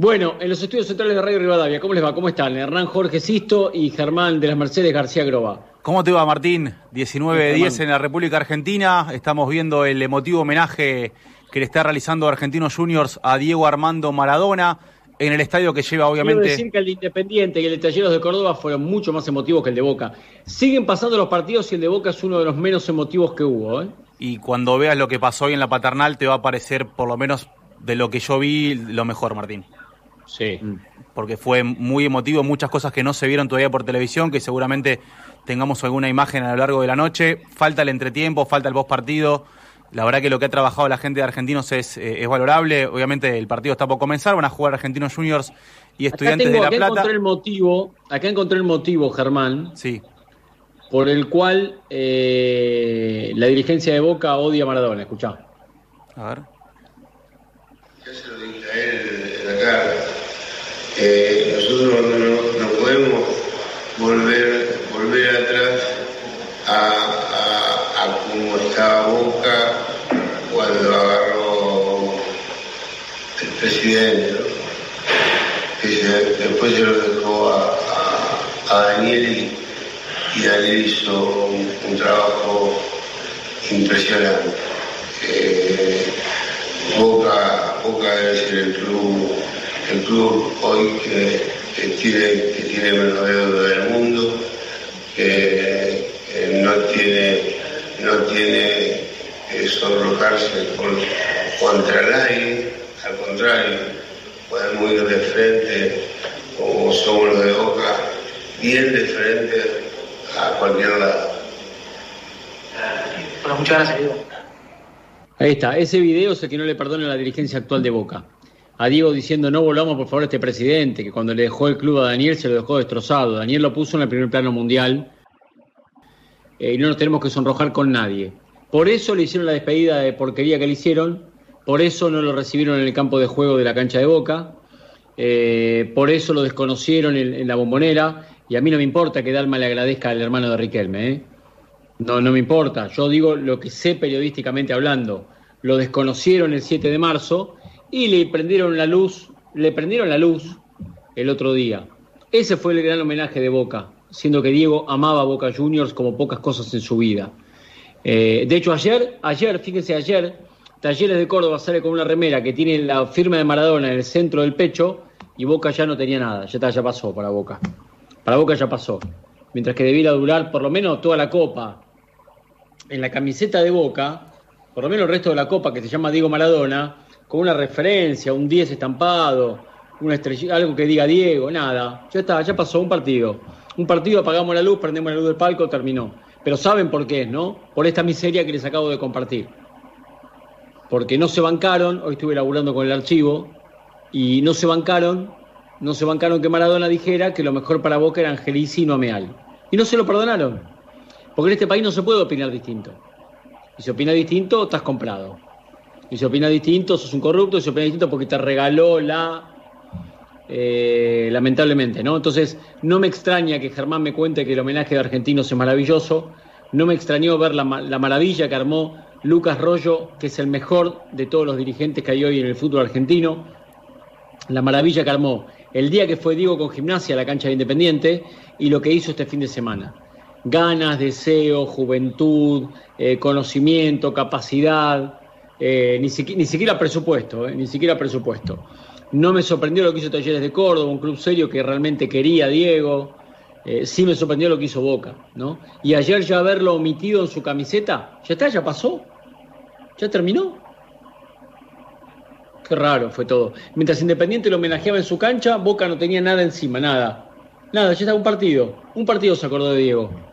Bueno, en los estudios centrales de Radio Rivadavia, ¿cómo les va? ¿Cómo están? Hernán Jorge Sisto y Germán de las Mercedes García Groba. ¿Cómo te va, Martín? 19-10 en la República Argentina. Estamos viendo el emotivo homenaje que le está realizando Argentinos Juniors a Diego Armando Maradona en el estadio que lleva, obviamente. Quiero decir que el de Independiente y el de Talleros de Córdoba fueron mucho más emotivos que el de Boca. Siguen pasando los partidos y el de Boca es uno de los menos emotivos que hubo. ¿eh? Y cuando veas lo que pasó hoy en la paternal, te va a parecer, por lo menos de lo que yo vi, lo mejor, Martín. Sí. Mm. Porque fue muy emotivo, muchas cosas que no se vieron todavía por televisión, que seguramente tengamos alguna imagen a lo largo de la noche. Falta el entretiempo, falta el post partido. La verdad que lo que ha trabajado la gente de Argentinos es, eh, es valorable. Obviamente el partido está por comenzar, van a jugar Argentinos Juniors y Estudiantes de La acá Plata. Encontré el motivo, acá encontré el motivo, Germán, Sí. por el cual eh, la dirigencia de Boca odia a Maradona. Escuchá. A ver. Ya se lo dije a él en la cara. Eh, nosotros no, podemos volver, volver atrás a, a, cómo estaba Boca cuando agarró el presidente, ¿no? que se- después se lo dejó a, a- Daniel y, y Daniel hizo un, un trabajo impresionante. Eh, Boca, Boca debe ser el club, el club hoy que, que tiene, que tiene menos deuda del mundo, que, que no tiene, no tiene que sonrojarse con- contra nadie, al contrario, podemos ir de frente, como somos los de Boca, bien de frente a cualquier lado. Bueno, muchas gracias, Diego. Ahí está, ese video es el que no le perdona a la dirigencia actual de Boca. A Diego diciendo no volvamos por favor a este presidente, que cuando le dejó el club a Daniel se lo dejó destrozado. Daniel lo puso en el primer plano mundial eh, y no nos tenemos que sonrojar con nadie. Por eso le hicieron la despedida de porquería que le hicieron, por eso no lo recibieron en el campo de juego de la cancha de Boca, eh, por eso lo desconocieron en, la bombonera y a mí no me importa que Dalma le agradezca al hermano de Riquelme. ¿eh? No, no me importa. Yo digo lo que sé periodísticamente hablando. Lo desconocieron el 7 de marzo y le prendieron la luz, le prendieron la luz el otro día. Ese fue el gran homenaje de Boca, siendo que Diego amaba a Boca Juniors como pocas cosas en su vida. Eh, de hecho, ayer, ayer, fíjense, ayer, Talleres de Córdoba sale con una remera que tiene la firma de Maradona en el centro del pecho y Boca ya no tenía nada. Ya, está, ya pasó para Boca. Para Boca ya pasó. Mientras que debiera durar por lo menos toda la copa en la camiseta de Boca, por lo menos el resto de la copa que se llama Diego Maradona, con una referencia, un 10 estampado, una algo que diga Diego, nada. Ya está, ya pasó un partido. Un partido, apagamos la luz, prendemos la luz del palco, terminó. Pero saben por qué, ¿no? Por esta miseria que les acabo de compartir. Porque no se bancaron, hoy estuve laburando con el archivo, y no se bancaron, no se bancaron que Maradona dijera que lo mejor para Boca era Angelici y no Ameal. Y no se lo perdonaron. Porque en este país no se puede opinar distinto. Y si opinas distinto, estás comprado. Y si opinas distinto, sos un corrupto. Y si opinas distinto, porque te regaló la. eh, lamentablemente, ¿no? Entonces, no me extraña que Germán me cuente que el homenaje de argentinos es maravilloso. No me extrañó ver la, la maravilla que armó Lucas Rollo, que es el mejor de todos los dirigentes que hay hoy en el fútbol argentino. La maravilla que armó el día que fue Diego con gimnasia a la cancha de Independiente y lo que hizo este fin de semana ganas, deseo, juventud, eh, conocimiento, capacidad, eh, ni, siqui- ni siquiera presupuesto, eh, ni siquiera presupuesto. No me sorprendió lo que hizo Talleres de Córdoba, un club serio que realmente quería Diego. Eh, sí me sorprendió lo que hizo Boca, ¿no? Y ayer ya haberlo omitido en su camiseta, ya está, ya pasó, ya terminó. Qué raro fue todo. Mientras Independiente lo homenajeaba en su cancha, Boca no tenía nada encima, nada. Nada, ya está un partido. Un partido se acordó de Diego.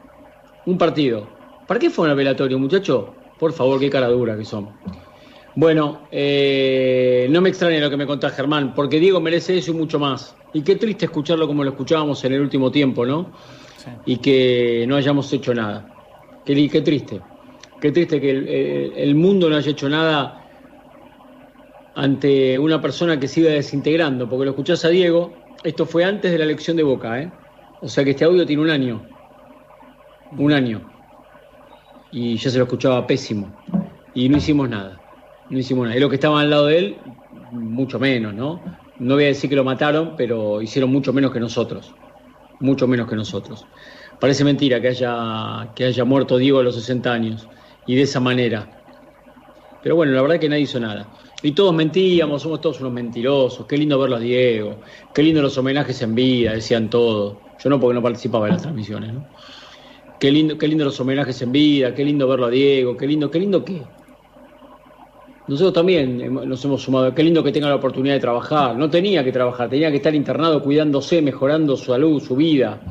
Un partido. ¿Para qué fue al velatorio, muchacho? Por favor, qué cara dura que son. Bueno, eh, no me extraña lo que me contás, Germán, porque Diego merece eso y mucho más. Y qué triste escucharlo como lo escuchábamos en el último tiempo, ¿no? Sí. Y que no hayamos hecho nada. Qué, qué triste. Qué triste que el mundo no haya hecho nada ante una persona que se iba desintegrando, porque lo escuchás a Diego, esto fue antes de la elección de Boca, ¿eh? O sea que este audio tiene un año. Un año. Y ya se lo escuchaba pésimo. Y no hicimos nada. No hicimos nada. Y los que estaban al lado de él, mucho menos, ¿no? no voy a decir que lo mataron, pero hicieron mucho menos que nosotros. Mucho menos que nosotros. Parece mentira que haya, que haya muerto Diego a los 60 años y de esa manera. Pero bueno, la verdad es que nadie hizo nada. Y todos mentíamos, somos todos unos mentirosos. Qué lindo verlo a Diego. Qué lindo los homenajes en vida, decían todos. Yo no porque no participaba en las transmisiones, ¿no? Qué lindo, qué lindo los homenajes en vida, qué lindo verlo a Diego, qué lindo, qué lindo qué. Nosotros también nos hemos sumado. Qué lindo que tenga la oportunidad de trabajar. No tenía que trabajar, tenía que estar internado cuidándose, mejorando su salud, su vida.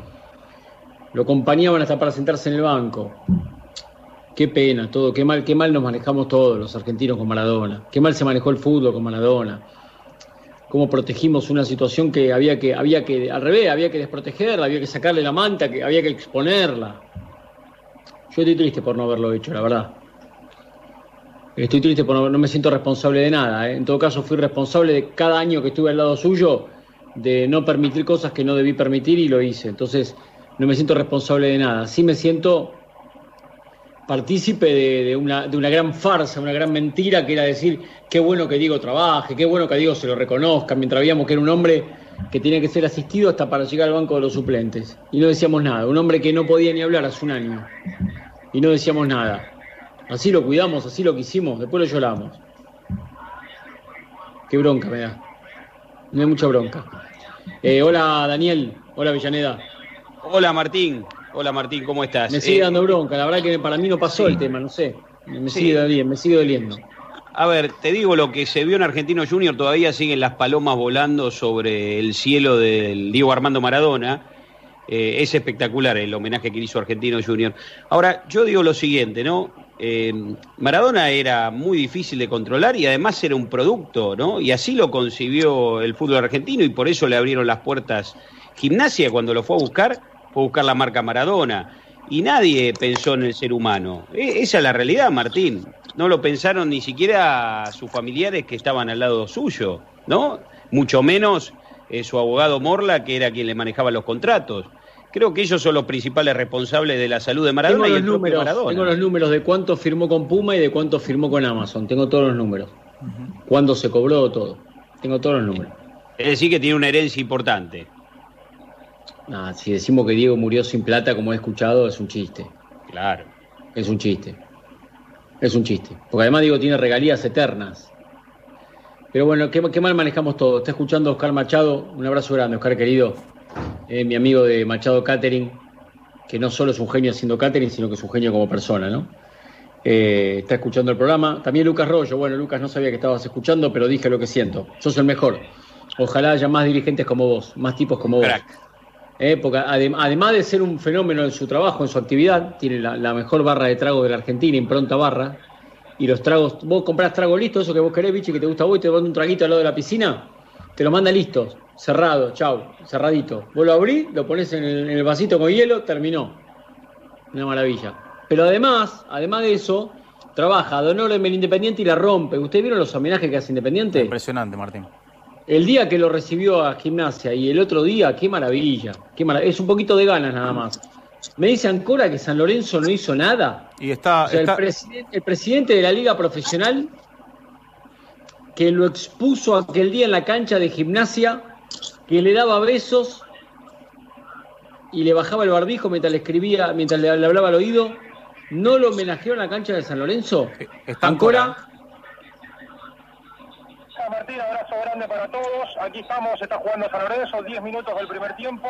Lo acompañaban hasta para sentarse en el banco. Qué pena todo, qué mal, qué mal nos manejamos todos los argentinos con Maradona. Qué mal se manejó el fútbol con Maradona. Cómo protegimos una situación que había que, había que, al revés, había que desprotegerla, había que sacarle la manta, que había que exponerla. Yo estoy triste por no haberlo hecho, la verdad. Estoy triste porque no, me siento responsable de nada. ¿eh? En todo caso, fui responsable de cada año que estuve al lado suyo de no permitir cosas que no debí permitir y lo hice. Entonces, no me siento responsable de nada. Sí me siento partícipe de, una, de una gran farsa, una gran mentira, que era decir, qué bueno que Diego trabaje, qué bueno que Diego se lo reconozca, mientras veíamos que era un hombre que tenía que ser asistido hasta para llegar al banco de los suplentes. Y no decíamos nada. Un hombre que no podía ni hablar hace un año. Y no decíamos nada. Así lo cuidamos, así lo quisimos, después lo lloramos. Qué bronca me da. Me da mucha bronca. Eh, hola Daniel, hola Villaneda. Hola Martín, hola Martín, ¿cómo estás? Me sigue eh, dando bronca, la verdad que para mí no pasó el tema, no sé. Me, sigue doliendo, me sigue doliendo. A ver, te digo lo que se vio en Argentino Junior, todavía siguen las palomas volando sobre el cielo del Diego Armando Maradona. Eh, es espectacular el homenaje que hizo Argentino Junior. Ahora, yo digo lo siguiente, ¿no? Eh, Maradona era muy difícil de controlar y además era un producto, ¿no? Y así lo concibió el fútbol argentino y por eso le abrieron las puertas Gimnasia cuando lo fue a buscar, fue a buscar la marca Maradona. Y nadie pensó en el ser humano. E, esa es la realidad, Martín. No lo pensaron ni siquiera sus familiares que estaban al lado suyo, ¿no? Mucho menos eh, su abogado Morla, que era quien le manejaba los contratos. Creo que ellos son los principales responsables de la salud de Maradona y el números, Maradona. Tengo los números de cuánto firmó con Puma y de cuánto firmó con Amazon. Tengo todos los números. Cuándo se cobró todo. Tengo todos los números. Es decir, que tiene una herencia importante. Nah, si decimos que Diego murió sin plata, como he escuchado, es un chiste. Claro. Es un chiste. Es un chiste. Porque además Diego tiene regalías eternas. Pero bueno, qué, qué mal manejamos todo. Está escuchando Oscar Machado. Un abrazo grande, Oscar querido. Eh, mi amigo de Machado Catering, que no solo es un genio haciendo catering, sino que es un genio como persona, ¿no? Eh, está escuchando el programa. También Lucas Rollo, bueno, Lucas, no sabía que estabas escuchando, pero dije lo que siento. Sos el mejor. Ojalá haya más dirigentes como vos, más tipos como vos. Eh, porque además de ser un fenómeno en su trabajo, en su actividad, tiene la, mejor barra de trago de la Argentina, impronta barra. Y los tragos, vos comprás trago listo, eso que vos querés, bicho, que te gusta a vos, y te pones un traguito al lado de la piscina, te lo manda listo cerrado, chau, cerradito. Vos lo abrís, lo pones en el, vasito con hielo, terminó. Una maravilla. Pero además, además de eso, trabaja Don en el Independiente y la rompe. ¿Ustedes vieron los homenajes que hace Independiente? Impresionante, Martín. El día que lo recibió a Gimnasia y el otro día, qué maravilla. Qué Es un poquito de ganas nada más. Me dice Ancora que San Lorenzo no hizo nada. Y está, El, el presidente de la Liga Profesional que lo expuso aquel día en la cancha de gimnasia que le daba besos y le bajaba el barbijo mientras le escribía, mientras le, hablaba al oído, ¿no lo homenajeó en la cancha de San Lorenzo? ¿Ancora? Martín, abrazo grande para todos. Aquí estamos, está jugando San Lorenzo, 10 minutos del primer tiempo.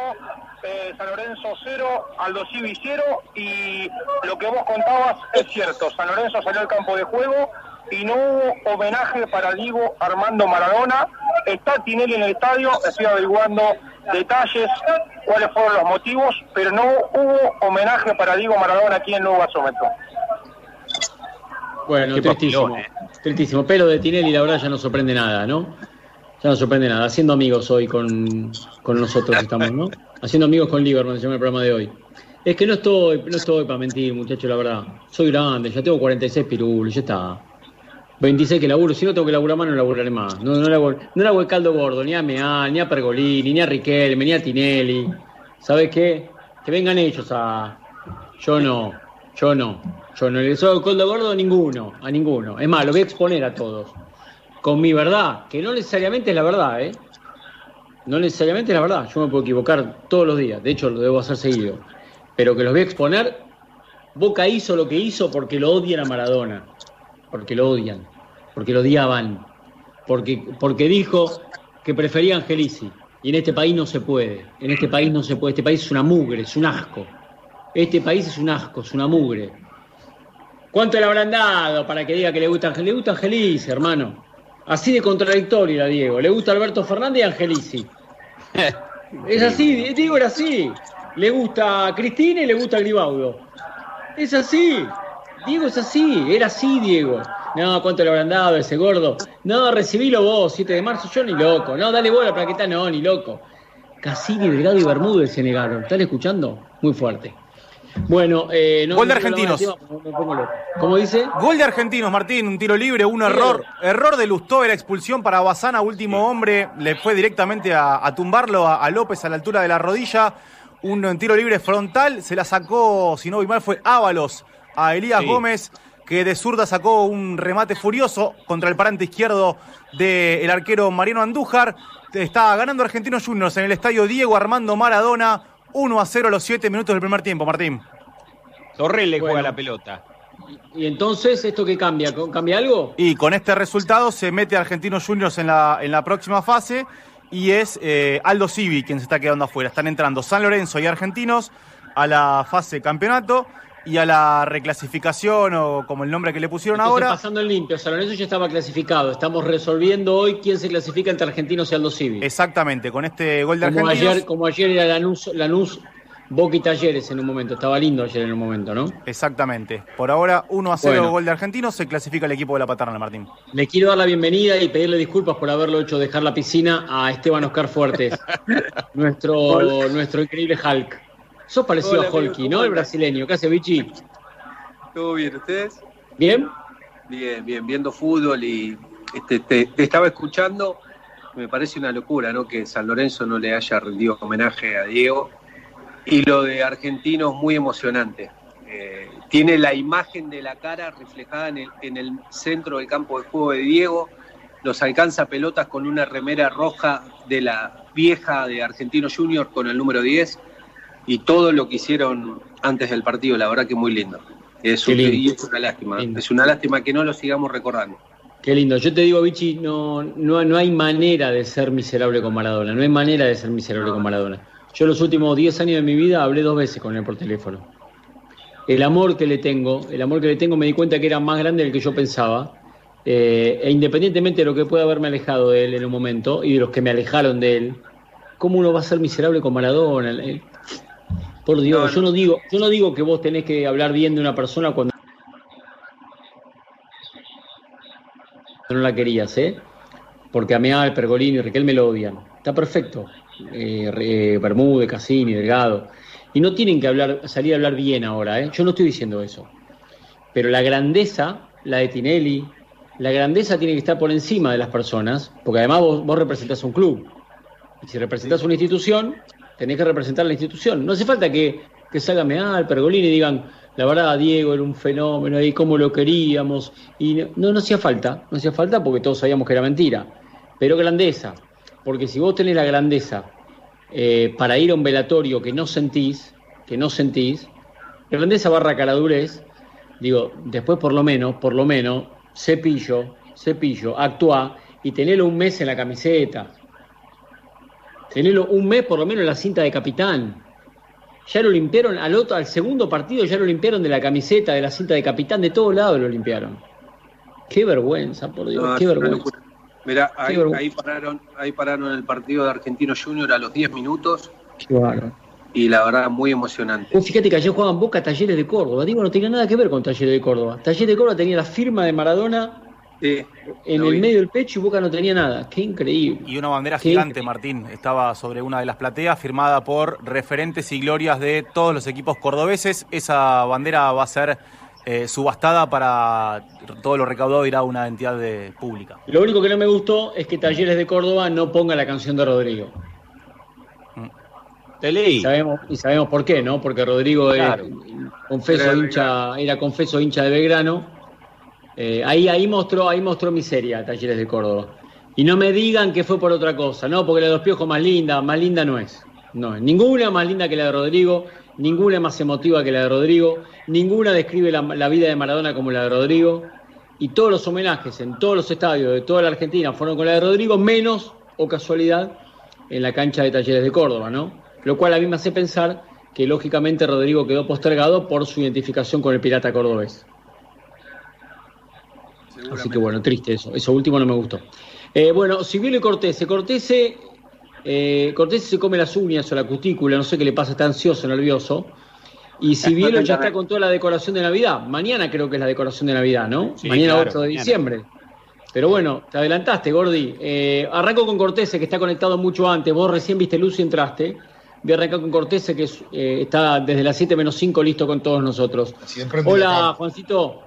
Eh, San Lorenzo 0, Aldo Civi 0. Y lo que vos contabas es cierto. San Lorenzo salió al campo de juego y no hubo homenaje para Diego Armando Maradona. Está Tinelli en el estadio, estoy averiguando detalles, cuáles fueron los motivos, pero no hubo homenaje para Diego Maradona aquí en Nuevo Gasómetro. Bueno, tristísimo, eh. tristísimo. Pero de Tinelli la verdad ya no sorprende nada, ¿no? Ya no sorprende nada. Haciendo amigos hoy con, con nosotros estamos, ¿no? Haciendo amigos con Lieberman, se llama el programa de hoy. Es que no estoy, no estoy para mentir, muchachos, la verdad. Soy grande, ya tengo 46 pirulos, ya está. 26 que laburo, si no tengo que laburar más, no laburaré más. No, no, hago, no el caldo gordo, ni a Meal, ni a Pergolini, ni a Riquelme, ni a Tinelli. ¿Sabes qué? Que vengan ellos a. Yo no, yo no. Yo no le hago el caldo gordo a ninguno, a ninguno. Es más, lo voy a exponer a todos. Con mi verdad, que no necesariamente es la verdad, ¿eh? no necesariamente es la verdad, yo me puedo equivocar todos los días, de hecho lo debo hacer seguido, pero que los voy a exponer, Boca hizo lo que hizo porque lo odian a Maradona, porque lo odian, porque lo odiaban, porque, porque dijo que prefería a Angelici, y en este país no se puede, en este país no se puede, este país es una mugre, es un asco, este país es un asco, es una mugre. ¿Cuánto le habrán dado para que diga que le gusta Angelici? Le gusta Angelici, hermano. Así de contradictorio era Diego. Le gusta Alberto Fernández y Angelici. Es así, Diego era así. Le gusta Cristina y le gusta Gribaudo. Es así. Diego es así. Era así, Diego. No, ¿cuánto le habrán dado ese gordo? No, recibilo vos, 7 de marzo, yo ni loco. No, dale bola, plaqueta, no, ni loco. Cassini, Delgado y Bermúdez se negaron. ¿Están escuchando? Muy fuerte. Bueno, eh, no, Gol de no, no, argentinos. ¿Cómo dice? Gol de argentinos, Martín, un tiro libre, un error. Error de la expulsión para Bazana, último hombre. Le fue directamente a, a tumbarlo a, a López a la altura de la rodilla. Un tiro libre frontal. Se la sacó, si no voy mal, fue Ábalos a Elías Sí. Gómez, que de zurda sacó un remate furioso contra el parante izquierdo del arquero Mariano Andújar. Está ganando Argentinos Juniors en el estadio Diego Armando Maradona. 1 a 0 a los 7 minutos del primer tiempo, Martín. Torres le juega la pelota. Y entonces, ¿esto qué cambia? ¿Cambia algo? Y con este resultado se mete Argentinos Juniors en la, en la próxima fase y es eh, Aldo Civi quien se está quedando afuera. Están entrando San Lorenzo y Argentinos a la fase campeonato y a la reclasificación o como el nombre que le pusieron Entonces, ahora. pasando en limpio, San Lorenzo ya estaba clasificado. Estamos resolviendo hoy quién se clasifica entre Argentinos y Aldo Civi. Exactamente, con este gol de Como Argentinos. ayer, como ayer era Lanús, Lanús, Boca y Talleres en un momento. Estaba lindo ayer en un momento, ¿no? Exactamente. Por ahora 1 a 0 Bueno. gol de Argentinos, se clasifica el equipo de la Paterna, Martín. Le quiero dar la bienvenida y pedirle disculpas por haberlo hecho dejar la piscina a Esteban Oscar Fuertes, nuestro, nuestro increíble Hulk. Sos parecido Hola, a amigo, ¿cómo ¿no? El brasileño. ¿Qué hace, Bichi? ¿Todo bien? ¿Ustedes? ¿Bien? Bien, bien, viendo fútbol y este, te, te estaba escuchando. Me parece una locura, ¿no? Que San Lorenzo no le haya rendido homenaje a Diego. Y lo de Argentinos, muy emocionante. Eh, tiene la imagen de la cara reflejada en el, en el centro del campo de juego de Diego. Los alcanza pelotas con una remera roja de la vieja de Argentino Junior con el número 10. Y todo lo que hicieron antes del partido, la verdad que muy lindo. Es, un- lindo. es una lástima. Lindo. Es una lástima que no lo sigamos recordando. Qué lindo. Yo te digo, Bichi, no, no, no hay manera de ser miserable con Maradona. No hay manera de ser miserable con Maradona. Yo los últimos 10 años de mi vida hablé dos veces con él por teléfono. El amor que le tengo, el amor que le tengo me di cuenta que era más grande del que yo pensaba. Eh, e independientemente de lo que pueda haberme alejado de él en un momento y de los que me alejaron de él, ¿cómo uno va a ser miserable con Maradona? Eh, Por Dios, No, no. yo no digo, yo no digo que vos tenés que hablar bien de una persona cuando no la querías, ¿eh? Porque a Meal, Pergolini y Riquel me lo odian. Está perfecto. Eh, Re- Bermúdez, Cassini, Delgado. Y no tienen que hablar, salir a hablar bien ahora, ¿eh? Yo no estoy diciendo eso. Pero la grandeza, la de Tinelli, la grandeza tiene que estar por encima de las personas, porque además vos, vos representás un club. Y si representás una institución, tenés que representar la institución. No hace falta que, que salga Meal, Pergolini y digan, la verdad, Diego era un fenómeno y cómo lo queríamos. Y no, no, hacía falta, no hacía falta porque todos sabíamos que era mentira. Pero grandeza, porque si vos tenés la grandeza eh, para ir a un velatorio que no sentís, que no sentís, grandeza barra caradurez, digo, después por lo menos, por lo menos, cepillo, cepillo, actúa y tenelo un mes en la camiseta. Tenelo un mes por lo menos en la cinta de capitán. Ya lo limpiaron al otro, al segundo partido, ya lo limpiaron de la camiseta, de la cinta de capitán, de todos lados lo limpiaron. Qué vergüenza, por Dios, No, qué vergüenza. Mirá, ahí, Qué vergüenza. ahí pararon, ahí pararon el partido de Argentino Junior a los 10 minutos Qué bárbaro. y la verdad muy emocionante. Vos fíjate que ayer jugaban Boca Talleres de Córdoba. Digo, no tenía nada que ver con Talleres de Córdoba. Talleres de Córdoba tenía la firma de Maradona Sí, en el vi. medio del pecho y Boca no tenía nada. Qué increíble. Y una bandera Qué gigante, increíble. Martín, estaba sobre una de las plateas, firmada por referentes y glorias de todos los equipos cordobeses. Esa bandera va a ser eh, subastada para todo lo recaudado irá a una entidad de- pública. Lo único que no me gustó es que Talleres de Córdoba no ponga la canción de Rodrigo. Te leí. Y sabemos, y sabemos por qué, ¿no? Porque Rodrigo Claro. confeso hincha, era confeso hincha de Belgrano. Eh, ahí, ahí mostró, ahí mostró miseria Talleres de Córdoba. Y no me digan que fue por otra cosa, no, porque la de los piojos más linda, más linda no es. No, ninguna más linda que la de Rodrigo, ninguna más emotiva que la de Rodrigo, ninguna describe la, la vida de Maradona como la de Rodrigo. Y todos los homenajes en todos los estadios de toda la Argentina fueron con la de Rodrigo, menos, o casualidad, en la cancha de Talleres de Córdoba, ¿no? Lo cual a mí me hace pensar que lógicamente Rodrigo quedó postergado por su identificación con el pirata cordobés. Así que bueno, triste eso. Eso último no me gustó. Eh, bueno, Sibielo y Cortese. Cortese, eh, Cortese se come las uñas o la cutícula, no sé qué le pasa, está ansioso, nervioso. Y Sibielo ya está con toda la decoración de Navidad. Mañana creo que es la decoración de Navidad, ¿no? Sí, mañana claro, 8 de mañana. diciembre. Pero bueno, te adelantaste, Gordi. Eh, arranco con Cortese, que está conectado mucho antes. Vos recién viste luz y entraste. Voy a arrancar con Cortese, que es, eh, está desde las 7 menos 5 listo con todos nosotros. Hola. Juancito.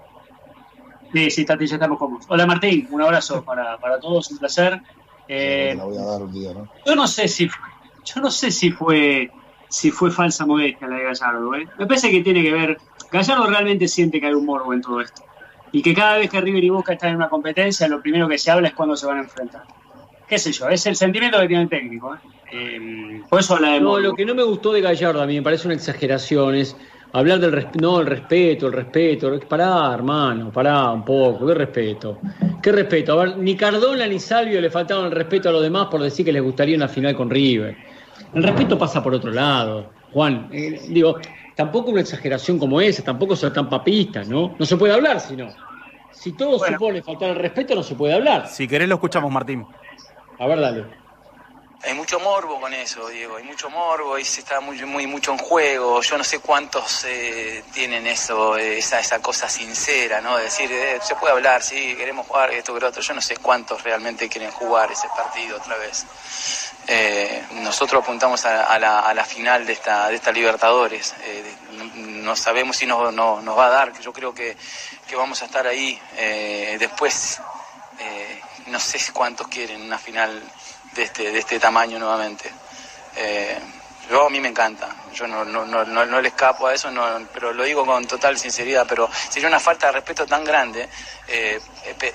Sí, sí, Tati, ya estamos cómodos. Hola Martín, un abrazo para, para todos, un placer. Eh, la voy a dar un día, ¿no? yo no sé si yo no sé si fue si fue falsa modestia la de Gallardo, ¿eh? Me parece que tiene que ver. Gallardo realmente siente que hay un morbo en todo esto. Y que cada vez que River y Boca están en una competencia, lo primero que se habla es cuándo se van a enfrentar. Qué sé yo, es el sentimiento que tiene el técnico, ¿eh? Eh, por eso habla de No, morbo. lo que no me gustó de Gallardo a mí me parece una exageración es hablar del respeto, no, el respeto, el respeto. Pará, hermano, pará un poco, qué respeto. Qué respeto. A ver, ni Cardona ni Salvio le faltaban el respeto a los demás por decir que les gustaría una final con River. El respeto pasa por otro lado, Juan. Eh, digo, tampoco una exageración como esa, tampoco ser tan papistas, ¿no? No se puede hablar si no. Si todo Bueno. supone faltar el respeto, no se puede hablar. Si querés lo escuchamos, Martín. A ver, dale. Hay mucho morbo con eso, Diego, hay mucho morbo y se está muy, muy mucho en juego. Yo no sé cuántos eh, tienen eso, esa, esa cosa sincera, ¿no? De decir, eh, se puede hablar, sí, queremos jugar, esto que lo otro. Yo no sé cuántos realmente quieren jugar ese partido otra vez. Eh, nosotros apuntamos a, a la, a la final de esta, de esta Libertadores. Eh, no, sabemos si nos, no- nos va a dar, yo creo que, que vamos a estar ahí. Eh, después, eh, no sé cuántos quieren una final de este, de este tamaño nuevamente. Eh, yo a mí me encanta, yo no, no, no, no, le escapo a eso, pero lo digo con total sinceridad, pero sería una falta de respeto tan grande eh, eh,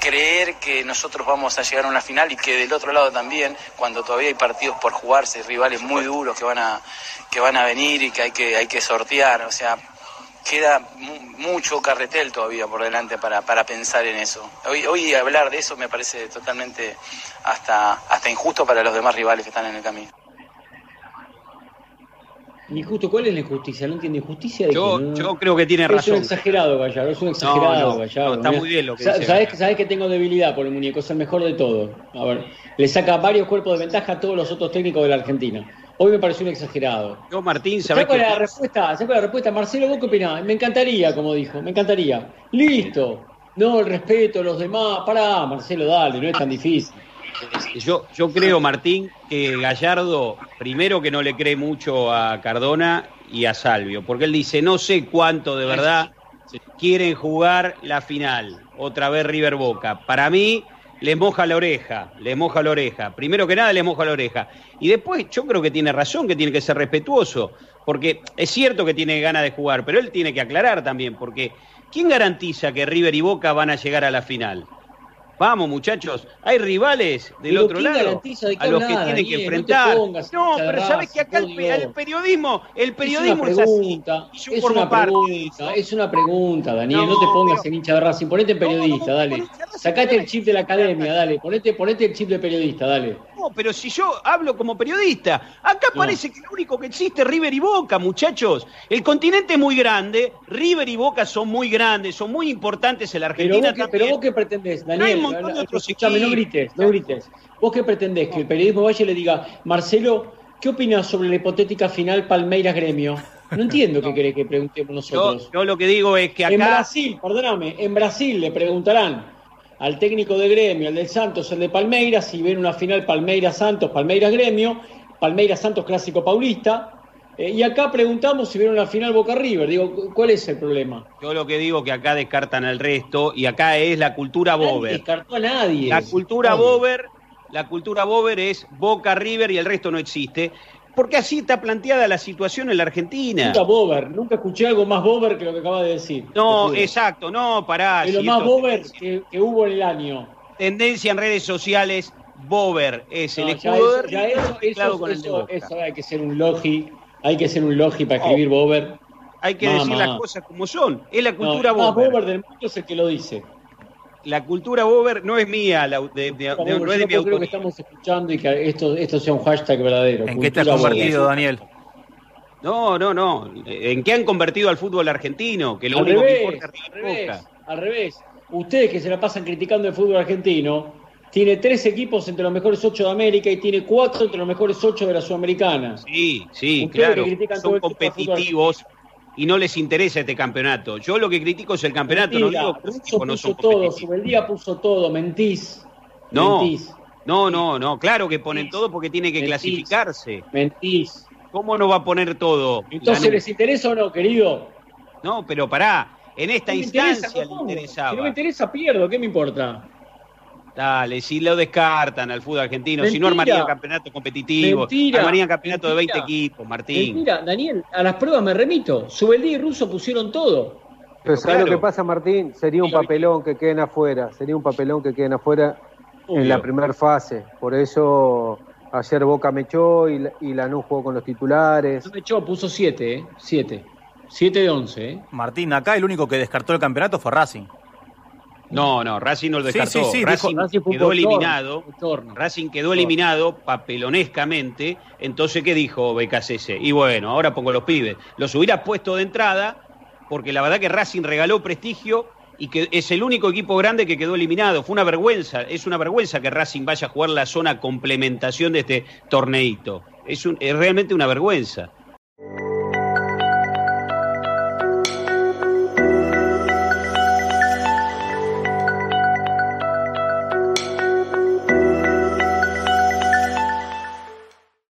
creer que nosotros vamos a llegar a una final y que del otro lado también, cuando todavía hay partidos por jugarse, rivales muy duros que van a, que van a venir y que hay que, hay que sortear, o sea, queda mu- mucho carretel todavía por delante para, para pensar en eso. Hoy, hoy hablar de eso me parece totalmente hasta, hasta injusto para los demás rivales que están en el camino. Injusto, ¿cuál es la injusticia? No entiendo. ¿Injusticia de Yo? No- yo creo que tiene Es un razón. exagerado, Gallardo, es un exagerado, No, no, Gallardo. no, está Mirá, muy bien lo que sa- dice sabés, sabés que tengo debilidad por el muñeco, es el mejor de todos. A ver, le saca varios cuerpos de ventaja a todos los otros técnicos de la Argentina. Hoy me pareció un exagerado. Yo, Martín, ¿sabés ¿Sabés cuál qué es la respuesta? ¿Sabés cuál es la respuesta? Marcelo, ¿vos qué opinás? Me encantaría, como dijo, me encantaría. Listo. No, el respeto a los demás. Pará, Marcelo, dale, no es tan difícil. Yo, yo creo, Martín, que Gallardo, primero que no le cree mucho a Cardona y a Salvio, porque él dice, no sé cuánto de verdad quieren jugar la final, otra vez River Boca. Para mí, le moja la oreja, le moja la oreja. Primero que nada, le moja la oreja. Y después, yo creo que tiene razón, que tiene que ser respetuoso, porque es cierto que tiene ganas de jugar, pero él tiene que aclarar también, porque ¿quién garantiza que River y Boca van a llegar a la final? Vamos, muchachos, hay rivales del Pero otro ¿quién lado de a los que tienen que Daniel? No te enfrentar. pongas No, pero sabes que acá el, el periodismo, el periodismo es es, así. pregunta, Y yo es una pregunta, es una pregunta, Daniel, no, No, te pongas pero- en hincha de Racing, ponete periodista, no, dale. Sacate el chip de la academia, dale, ponete, ponete el chip de periodista, dale. No, pero si yo hablo como periodista, acá No. parece que lo único que existe es River y Boca, muchachos. El continente es muy grande, River y Boca son muy grandes, son muy importantes en la Pero Argentina vos, pero vos qué pretendés, hay Daniel, un montón de otros escuchame, no grites, no grites. ¿Vos qué pretendés? Que el periodismo vaya y le diga, Marcelo, ¿qué opinas sobre la hipotética final Palmeiras-Gremio? No entiendo qué querés que preguntemos Yo, nosotros. yo lo que digo es que En acá Brasil, perdóname, en Brasil le preguntarán al técnico de gremio, al del Santos, el de Palmeiras, si ven una final Palmeiras-Santos, Palmeiras-Gremio, Palmeiras-Santos clásico paulista. eh, y acá preguntamos si vieron una final Boca-River. Digo, ¿cuál es el problema? yo lo que digo es que acá descartan al resto y acá es la cultura Nadie bober. descartó a nadie. La cultura Nadie. Bober, la cultura Bober es Boca River y el resto no existe, porque así está planteada la situación en la Argentina. Nunca Bober, nunca escuché algo más Bober que lo que acaba de decir. No, exacto, no, pará. Es lo si más Bober que, que hubo en el año. tendencia en redes sociales, Bober es el No, ya escudo eso- de ya eso- eso- de eso- hay que ser un logi, hay que ser un logi para escribir Bober. Hay que Mamá. decir las cosas como son. Es la No, cultura el más Bober. Bober del mundo es el que lo dice. La cultura Bober no es mía, la- de- de- de- no es de no mi que estamos escuchando y que esto, esto sea un hashtag verdadero. ¿En qué te has Cultura Bober. convertido, Daniel? No, no, no. ¿En qué han convertido al fútbol argentino? Que lo al único revés, que importa es al revés, al revés. Ustedes que se la pasan criticando el fútbol argentino, tiene tres equipos entre los mejores ocho de América y tiene cuatro entre los mejores ocho de la Sudamericana. Sí, sí, Ustedes claro. que critican todo Son competitivos y no les interesa este campeonato. Yo lo que critico es el campeonato, Mentira, no digo que los no son puso todo. Subeldía puso todo, mentís. No, Mentís, no, no, no. Claro que ponen todo porque tiene que Mentís. clasificarse. mentís. ¿Cómo no va a poner todo? Entonces? ¿les interesa o no, querido? No, pero pará. En esta No me interesa, instancia le interesaba. Si no me interesa, pierdo, ¿qué me importa? Dale, si lo descartan al fútbol argentino, si no armarían campeonato competitivo, Mentira. armarían campeonato de 20 Mentira. equipos, Martín. Mira, Daniel, a las pruebas me remito. Subeldía y Russo pusieron todo. Pero ¿sabes lo claro. que pasa, Martín? Sería un papelón que queden afuera. Sería un papelón que queden afuera en la primera fase. Por eso ayer Boca me echó y, la- y Lanús jugó con los titulares. No me echó, puso 7, ¿eh? 7. 7 de 11, ¿eh? Martín, acá el único que descartó el campeonato fue Racing. No, no, Racing no lo Sí, descartó. sí, sí, Racing, dijo- Racing quedó eliminado. Racing quedó eliminado papelonescamente. Entonces, ¿qué dijo BKCS? Y bueno, ahora pongo los pibes. Los hubiera puesto de entrada, porque la verdad que Racing regaló prestigio y que es el único equipo grande que quedó eliminado. Fue una vergüenza, es una vergüenza que Racing vaya a jugar la zona complementación de este torneito. Es, un- es realmente una vergüenza.